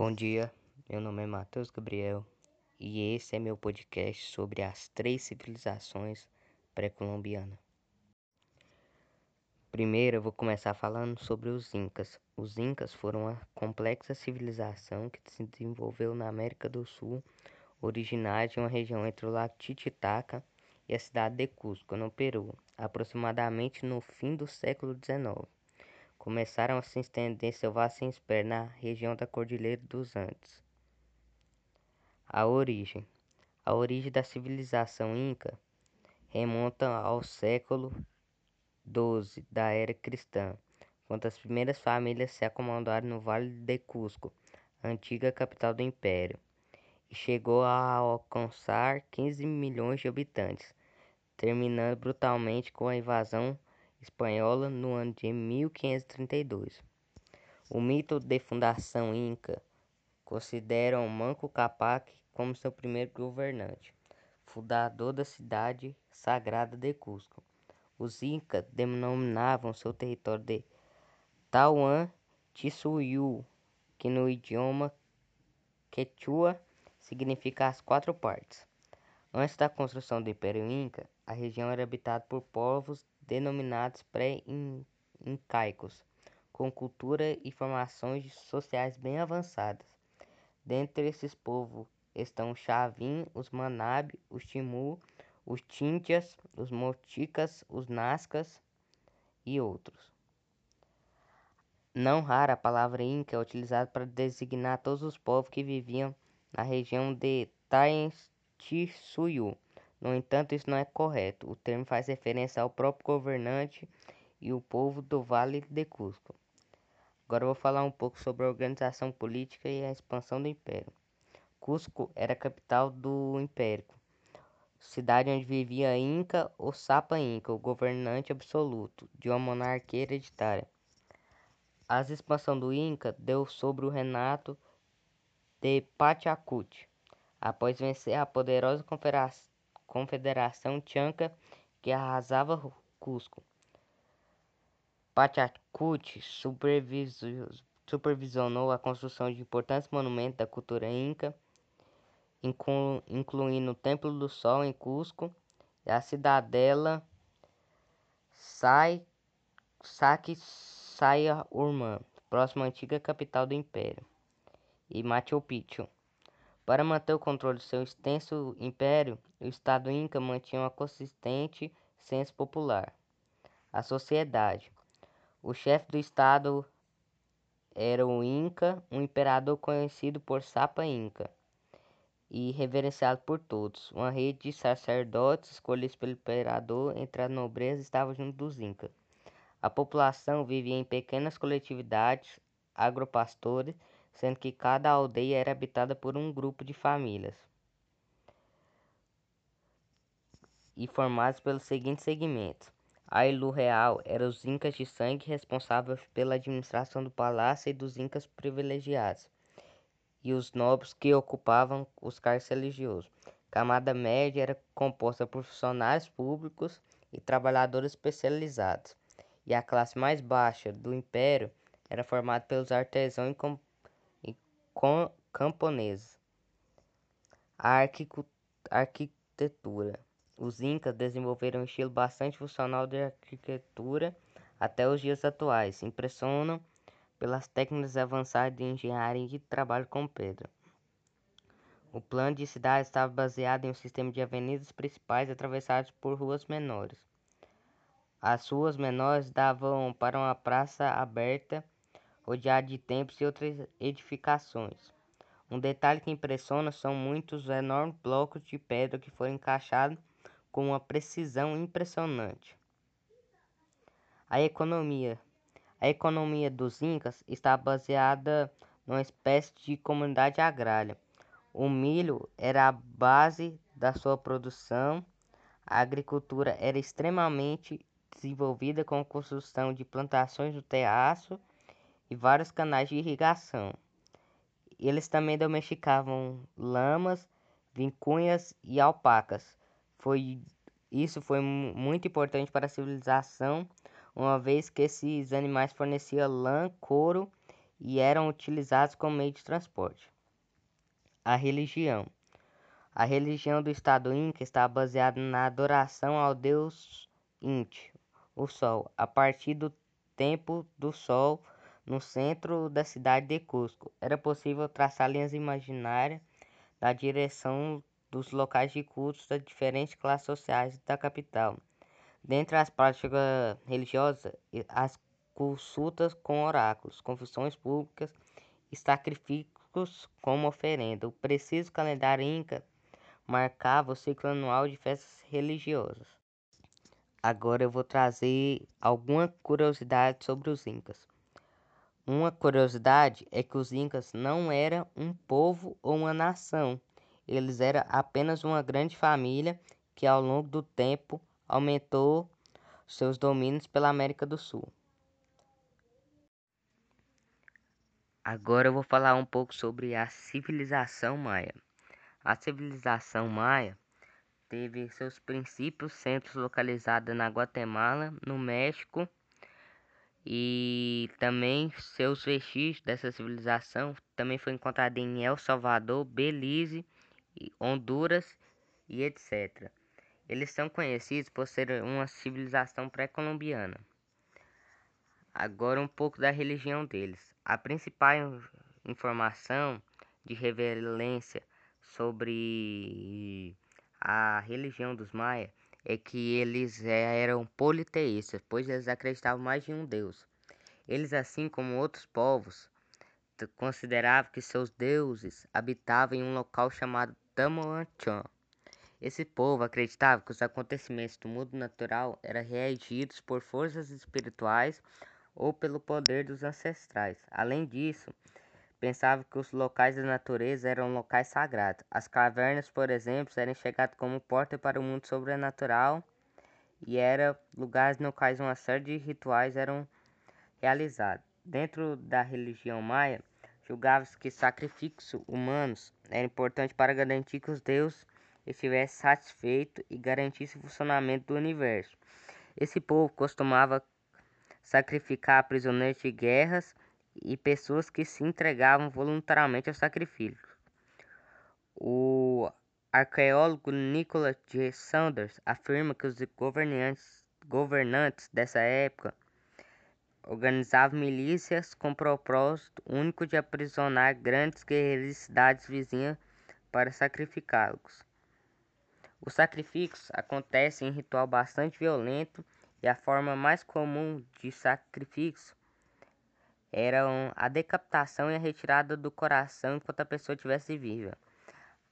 Bom dia, meu nome é Matheus Gabriel e esse é meu podcast sobre as três civilizações pré-colombianas. Primeiro eu vou começar falando sobre os Incas. Os Incas foram uma complexa civilização que se desenvolveu na América do Sul, originária de uma região entre o lago Titicaca e a cidade de Cusco, no Peru, aproximadamente no fim do século XIX começaram a se estender vasto império na região da Cordilheira dos Andes. A origem. A origem da civilização inca remonta ao século XII da era cristã, quando as primeiras famílias se acomodaram no Vale de Cusco, antiga capital do império, e chegou a alcançar 15 milhões de habitantes, terminando brutalmente com a invasão espanhola no ano de 1532. O mito de fundação inca considera o Manco Capac como seu primeiro governante, fundador da cidade sagrada de Cusco. Os incas denominavam seu território de Tauan Tisuyu, que no idioma quechua significa as quatro partes. Antes da construção do Império Inca, a região era habitada por povos denominados pré-incaicos, com cultura e formações sociais bem avançadas. Dentre esses povos estão os Chavin, os Manabe, os Timu, os Tintias, os Moticas, os Nascas e outros. Não rara a palavra Inca é utilizada para designar todos os povos que viviam na região de Taentissuyu, no entanto, isso não é correto. O termo faz referência ao próprio governante e o povo do Vale de Cusco. Agora vou falar um pouco sobre a organização política e a expansão do império. Cusco era a capital do império, cidade onde vivia Inca ou Sapa Inca, o governante absoluto de uma monarquia hereditária. A expansão do Inca deu sobre o Renato de Pachacuti, após vencer a poderosa confederação confederação Chanca que arrasava Cusco. Pachacuti supervisionou a construção de importantes monumentos da cultura inca, inclu, incluindo o Templo do Sol em Cusco e a cidadela Sai, próxima antiga capital do império, e Machu Picchu. Para manter o controle de seu extenso império, o Estado Inca mantinha uma consistente senso popular. A sociedade. O chefe do Estado era o Inca, um imperador conhecido por Sapa Inca e reverenciado por todos. Uma rede de sacerdotes escolhidos pelo imperador entre a nobreza estava junto dos Incas. A população vivia em pequenas coletividades agropastores sendo que cada aldeia era habitada por um grupo de famílias e formados pelos seguintes segmentos. A Ilu Real era os incas de sangue responsáveis pela administração do palácio e dos incas privilegiados, e os nobres que ocupavam os cargos religiosos. Camada média era composta por funcionários públicos e trabalhadores especializados, e a classe mais baixa do império era formada pelos artesãos e camponeses. A arquitetura. Os incas desenvolveram um estilo bastante funcional de arquitetura até os dias atuais. Impressionam pelas técnicas avançadas de engenharia e trabalho com pedra. O plano de cidade estava baseado em um sistema de avenidas principais atravessadas por ruas menores. As ruas menores davam para uma praça aberta rodeada de templos e outras edificações. Um detalhe que impressiona são muitos enormes blocos de pedra que foram encaixados com uma precisão impressionante. A economia. A economia dos Incas está baseada numa espécie de comunidade agrária. O milho era a base da sua produção. A agricultura era extremamente desenvolvida com a construção de plantações no terraço e vários canais de irrigação. Eles também domesticavam lamas, vincunhas e alpacas. Foi, isso foi muito importante para a civilização, uma vez que esses animais forneciam lã, couro e eram utilizados como meio de transporte. A religião. A religião do Estado Inca está baseada na adoração ao deus Inti, o Sol, a partir do tempo do Sol no centro da cidade de Cusco. Era possível traçar linhas imaginárias da direção dos locais de cultos das diferentes classes sociais da capital. Dentre as práticas religiosas, as consultas com oráculos, confissões públicas e sacrifícios como oferenda. O preciso calendário inca marcava o ciclo anual de festas religiosas. Agora eu vou trazer alguma curiosidade sobre os incas. Uma curiosidade é que os incas não eram um povo ou uma nação. Eles eram apenas uma grande família que ao longo do tempo aumentou seus domínios pela América do Sul. Agora eu vou falar um pouco sobre a civilização maia. A civilização maia teve seus princípios centros localizados na Guatemala, no México, e também seus vestígios dessa civilização também foi encontrado em El Salvador, Belize, Honduras e etc. Eles são conhecidos por ser uma civilização pré-colombiana. Agora um pouco da religião deles. A principal informação de reverência sobre a religião dos Maia é que eles eram politeístas, pois eles acreditavam mais em um Deus. Eles, assim como outros povos, consideravam que seus deuses habitavam em um local chamado Tamoanchan. Esse povo acreditava que os acontecimentos do mundo natural eram reagidos por forças espirituais ou pelo poder dos ancestrais. Além disso, pensava que os locais da natureza eram locais sagrados. As cavernas, por exemplo, eram enxergadas como porta para o mundo sobrenatural e eram lugares no quais uma série de rituais eram realizados. Dentro da religião maia, julgava-se que sacrifícios humanos eram importantes para garantir que os deuses estivesse satisfeito e garantisse o funcionamento do universo. Esse povo costumava sacrificar prisioneiros de guerras e pessoas que se entregavam voluntariamente ao sacrifício. O arqueólogo Nicholas J. Saunders afirma que os governantes, governantes dessa época organizavam milícias com propósito único de aprisionar grandes guerreiros de cidades vizinhas para sacrificá-los. Os sacrifícios acontecem em ritual bastante violento e a forma mais comum de sacrifício era a decapitação e a retirada do coração enquanto a pessoa estivesse viva.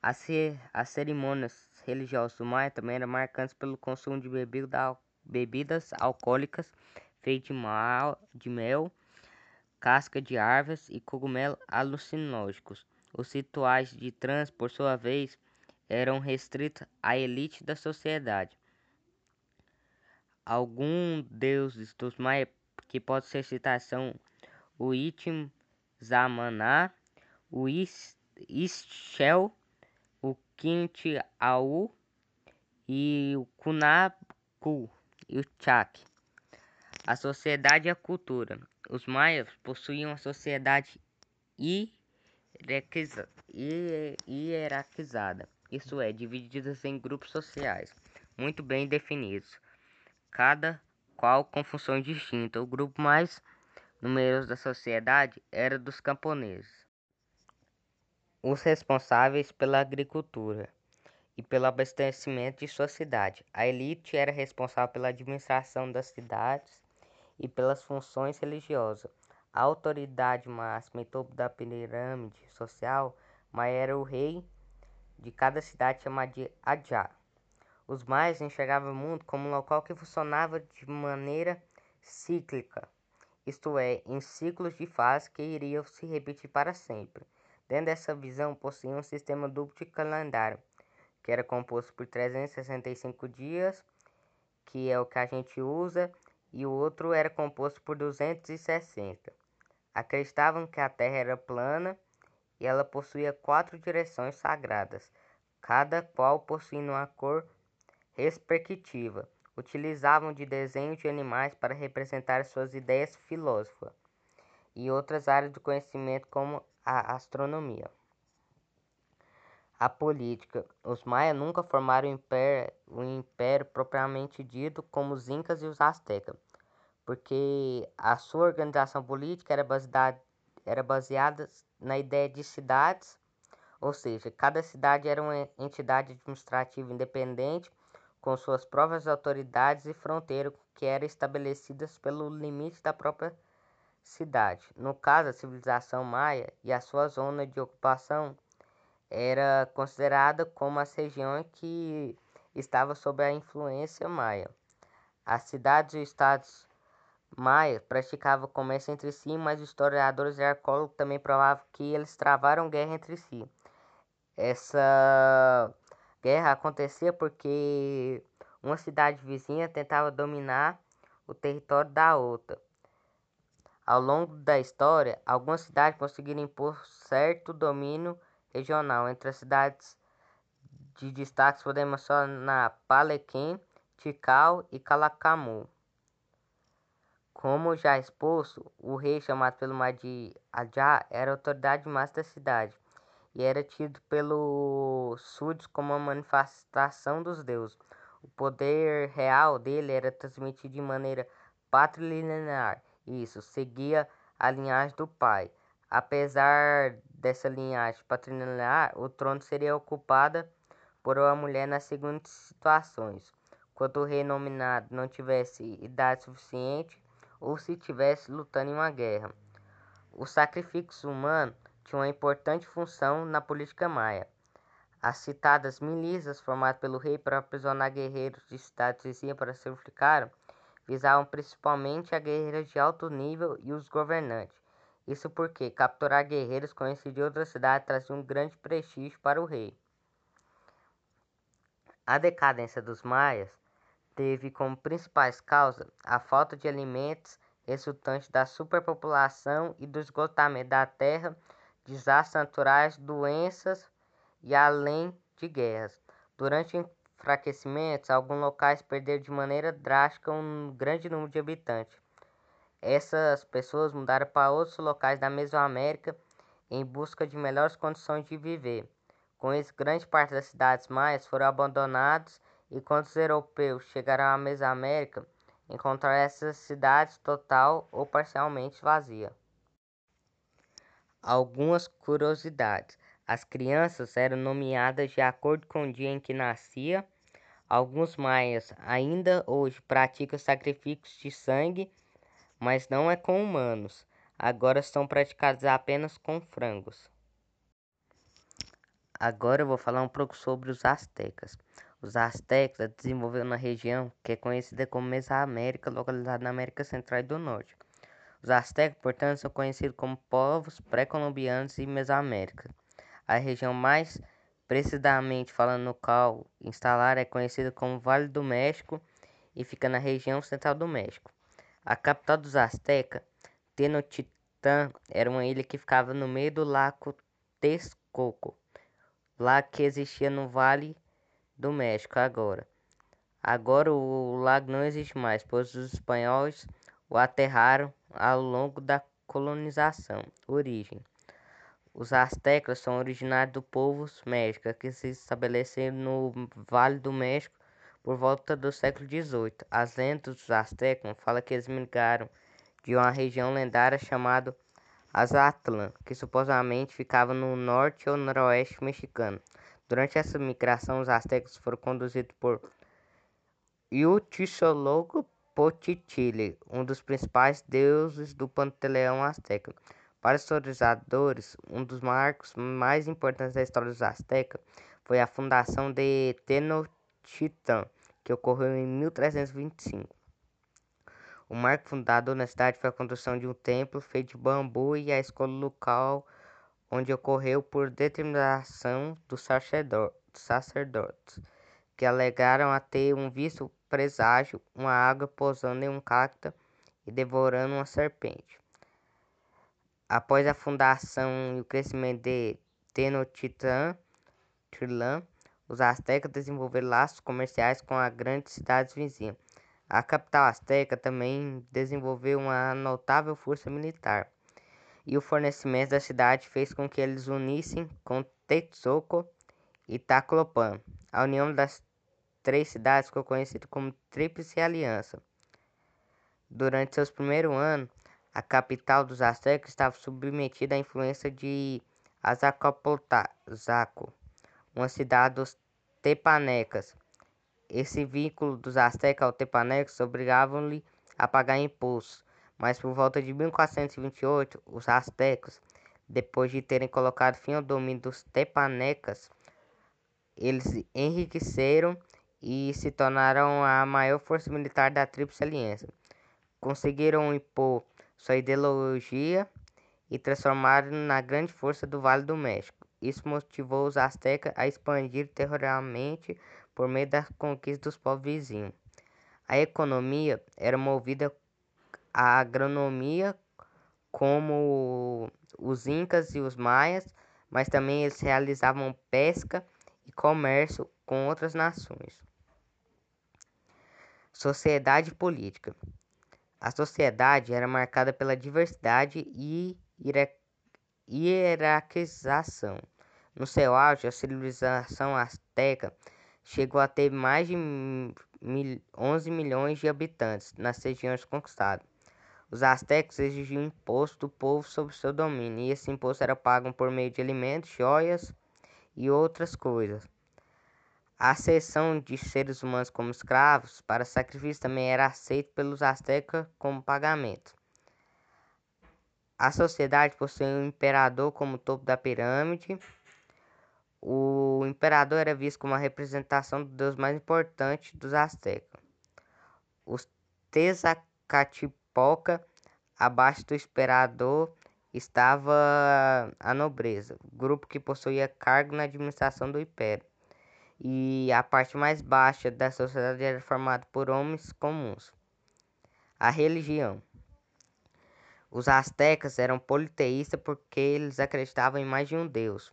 As, as cerimônias religiosas do Maia também eram marcantes pelo consumo de bebida, bebidas alcoólicas feitas de, de mel, casca de árvores e cogumelos alucinógenos. Os rituais de trans, por sua vez, eram restritos à elite da sociedade. Alguns deuses dos maias que pode ser citados são o Itim Zamaná, o Ischel, o Quintiau e o Kunaku e o Chak. A sociedade e a cultura. Os maias possuíam uma sociedade hierarquizada isso é, divididas em grupos sociais muito bem definidos, cada qual com funções distintas. O grupo mais numeroso da sociedade era dos camponeses, os responsáveis pela agricultura e pelo abastecimento de sua cidade. A elite era responsável pela administração das cidades e pelas funções religiosas. A autoridade máxima e topo da pirâmide social, mas era o rei de cada cidade chamada de Adjar. Os maias enxergavam o mundo como um local que funcionava de maneira cíclica, isto é, em ciclos de fases que iriam se repetir para sempre. Dentro dessa visão, possuía um sistema duplo de calendário, que era composto por 365 dias, que é o que a gente usa, e o outro era composto por 260. Acreditavam que a Terra era plana e ela possuía quatro direções sagradas, cada qual possuindo uma cor respectiva. Utilizavam de desenhos de animais para representar suas ideias filosóficas e outras áreas de conhecimento como a astronomia. A política. Os maias nunca formaram um império, um império propriamente dito como os incas e os astecas, porque a sua organização política era baseada, era baseada na ideia de cidades, ou seja, cada cidade era uma entidade administrativa independente com suas próprias autoridades e fronteiras que eram estabelecidas pelo limite da própria cidade. No caso, a civilização maia e a sua zona de ocupação era considerada como as regiões que estavam sob a influência maia. As cidades e estados maias praticavam comércio entre si, mas historiadores e arqueólogos também provavam que eles travaram guerra entre si. Essa guerra acontecia porque uma cidade vizinha tentava dominar o território da outra. Ao longo da história, algumas cidades conseguiram impor certo domínio regional. Entre as cidades de destaque podemos mencionar Palequim, Tikal e Calacamu. Como já exposto, o rei chamado pelo Mahdi Adja era a autoridade máxima da cidade e era tido pelos súditos como uma manifestação dos deuses. O poder real dele era transmitido de maneira patrilinear isso, seguia a linhagem do pai. Apesar dessa linhagem patrilinear, o trono seria ocupado por uma mulher nas seguintes situações: quando o rei nominado não tivesse idade suficiente ou se estivesse lutando em uma guerra. O sacrifício humano tinha uma importante função na política maia. As citadas milícias formadas pelo rei para aprisionar guerreiros de cidades vizinhas para sacrificar visavam principalmente a guerreiros de alto nível e os governantes. Isso porque capturar guerreiros conhecidos de outras cidades trazia um grande prestígio para o rei. A decadência dos maias teve como principais causas a falta de alimentos resultante da superpopulação e do esgotamento da terra, desastres naturais, doenças e além de guerras. Durante enfraquecimentos, alguns locais perderam de maneira drástica um grande número de habitantes. Essas pessoas mudaram para outros locais da Mesoamérica em busca de melhores condições de viver. Com isso, grande parte das cidades maias foram abandonadas e quando os europeus chegaram à Mesoamérica, encontraram essas cidades total ou parcialmente vazias. Algumas curiosidades. As crianças eram nomeadas de acordo com o dia em que nascia. Alguns maias ainda hoje praticam sacrifícios de sangue, mas não é com humanos. Agora são praticados apenas com frangos. Agora eu vou falar um pouco sobre os astecas. Os astecas desenvolveram na região que é conhecida como Mesoamérica, localizada na América Central e do Norte. Os astecas, portanto, são conhecidos como povos pré-colombianos e Mesoamérica. A região mais precisamente falando no qual instalar é conhecida como Vale do México e fica na região central do México. A capital dos Aztecas, Tenochtitlan, era uma ilha que ficava no meio do lago Texcoco, lá que existia no Vale do México agora. Agora o lago não existe mais, pois os espanhóis o aterraram ao longo da colonização. Origem os astecas são originários do povo México, que se estabeleceram no Vale do México por volta do século XVIII. As lendas dos astecas falam que eles migraram de uma região lendária chamada Azatlan, que supostamente ficava no norte ou noroeste mexicano. Durante essa migração, os astecas foram conduzidos por Pochitili, um dos principais deuses do panteão asteca. Para os historiadores, um dos marcos mais importantes da história dos Aztecas foi a fundação de Tenochtitlan, que ocorreu em 1325. O marco fundador na cidade foi a construção de um templo feito de bambu e a escola local onde ocorreu por determinação dos sacerdotes, que alegaram a ter um visto presságio, uma água pousando em um cacto e devorando uma serpente. Após a fundação e o crescimento de Tenochtitlan, os astecas desenvolveram laços comerciais com as grandes cidades vizinhas. A capital asteca também desenvolveu uma notável força militar. e o fornecimento da cidade fez com que eles unissem com Texcoco e Tacloban. A união das três cidades ficou conhecida como Tríplice Aliança. Durante seus primeiros anos, a capital dos astecas estava submetida à influência de Azcapotzalco, uma cidade dos tepanecas. Esse vínculo dos astecas ao tepanecas obrigava-lhe a pagar impostos, mas por volta de 1428, os astecas, depois de terem colocado fim ao domínio dos tepanecas, eles enriqueceram e se tornaram a maior força militar da Tríplice Aliança. Conseguiram impor sua ideologia e transformaram na grande força do Vale do México. Isso motivou os astecas a expandir territorialmente por meio da conquista dos povos vizinhos. A economia era movida à agronomia, como os incas e os maias, mas também eles realizavam pesca e comércio com outras nações. Sociedade política. A sociedade era marcada pela diversidade e hierarquização. No seu auge, a civilização azteca chegou a ter mais de 11 milhões de habitantes nas regiões conquistadas. Os astecas exigiam imposto do povo sobre seu domínio, e esse imposto era pago por meio de alimentos, joias e outras coisas. A cessão de seres humanos como escravos para sacrifício também era aceita pelos astecas como pagamento. A sociedade possuía um imperador como topo da pirâmide. O imperador era visto como a representação do deus mais importante dos astecas. Os Tezcatlipoca, abaixo do imperador, estava a nobreza, grupo que possuía cargo na administração do império e a parte mais baixa da sociedade era formada por homens comuns. A religião. Os astecas eram politeístas porque eles acreditavam em mais de um deus.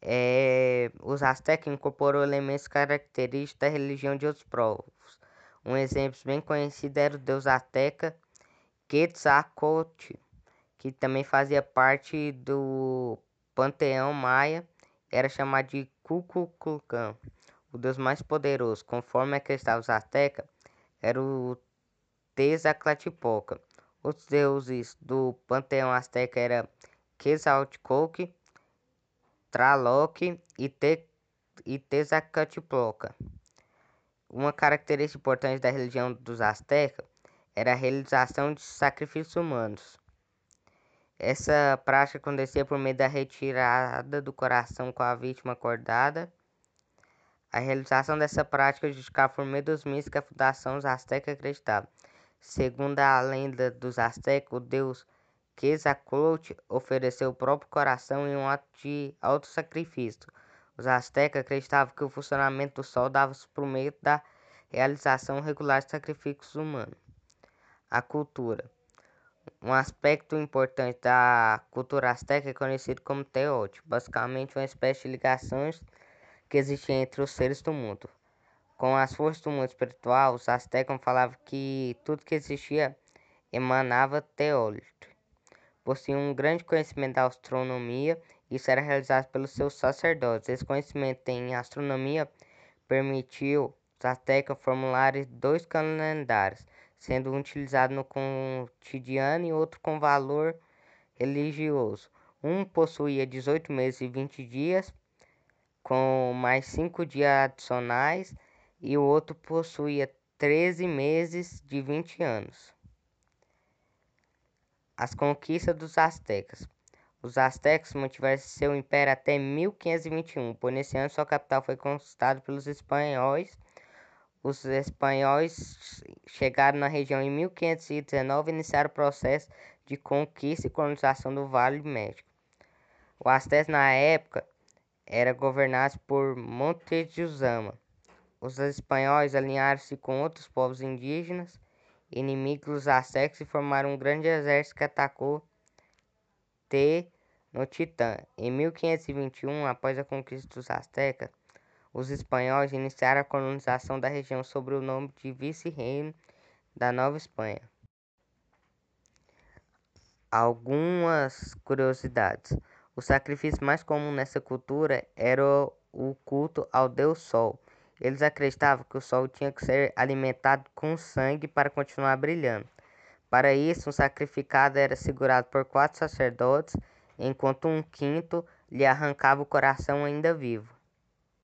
É, os astecas incorporou elementos característicos da religião de outros povos. Um exemplo bem conhecido era o deus asteca Quetzalcoatl, que também fazia parte do panteão maia, era chamado de Kukulkan, o deus mais poderoso, conforme acreditavam os astecas, era o Tezcatlipoca. Outros deuses do panteão asteca eram Quetzalcoatl, Tlaloc e, Te e Tezcatlipoca. Uma característica importante da religião dos astecas era a realização de sacrifícios humanos. Essa prática acontecia por meio da retirada do coração com a vítima acordada. A realização dessa prática justificava por meio dos mitos que a fundação dos astecas acreditava. Segundo a lenda dos astecas, o deus Quetzalcoatl ofereceu o próprio coração em um ato de auto-sacrifício. Os astecas acreditavam que o funcionamento do sol dava-se por meio da realização regular de sacrifícios humanos. A cultura. Um aspecto importante da cultura asteca é conhecido como teote, basicamente uma espécie de ligações que existia entre os seres do mundo. Com as forças do mundo espiritual, os astecas falavam que tudo que existia emanava teolito. Possuíam um grande conhecimento da astronomia, e isso era realizado pelos seus sacerdotes. Esse conhecimento em astronomia permitiu os astecas formularem dois calendários, sendo um utilizado no cotidiano e outro com valor religioso. Um possuía 18 meses e 20 dias, com mais 5 dias adicionais, e o outro possuía 13 meses de 20 anos. As conquistas dos astecas. Os astecas mantiveram seu império até 1521, por nesse ano sua capital foi conquistada pelos espanhóis os espanhóis chegaram na região em 1519 e iniciaram o processo de conquista e colonização do Vale do México. O Azteca, na época, era governado por Montezuma. Os espanhóis alinharam-se com outros povos indígenas inimigos dos aztecas e formaram um grande exército que atacou Tenochtitlan. Em 1521, após a conquista dos aztecas, os espanhóis iniciaram a colonização da região sob o nome de Vice-Reino da Nova Espanha. Algumas curiosidades. O sacrifício mais comum nessa cultura era o culto ao deus Sol. Eles acreditavam que o Sol tinha que ser alimentado com sangue para continuar brilhando. Para isso, um sacrificado era segurado por quatro sacerdotes, enquanto um quinto lhe arrancava o coração ainda vivo.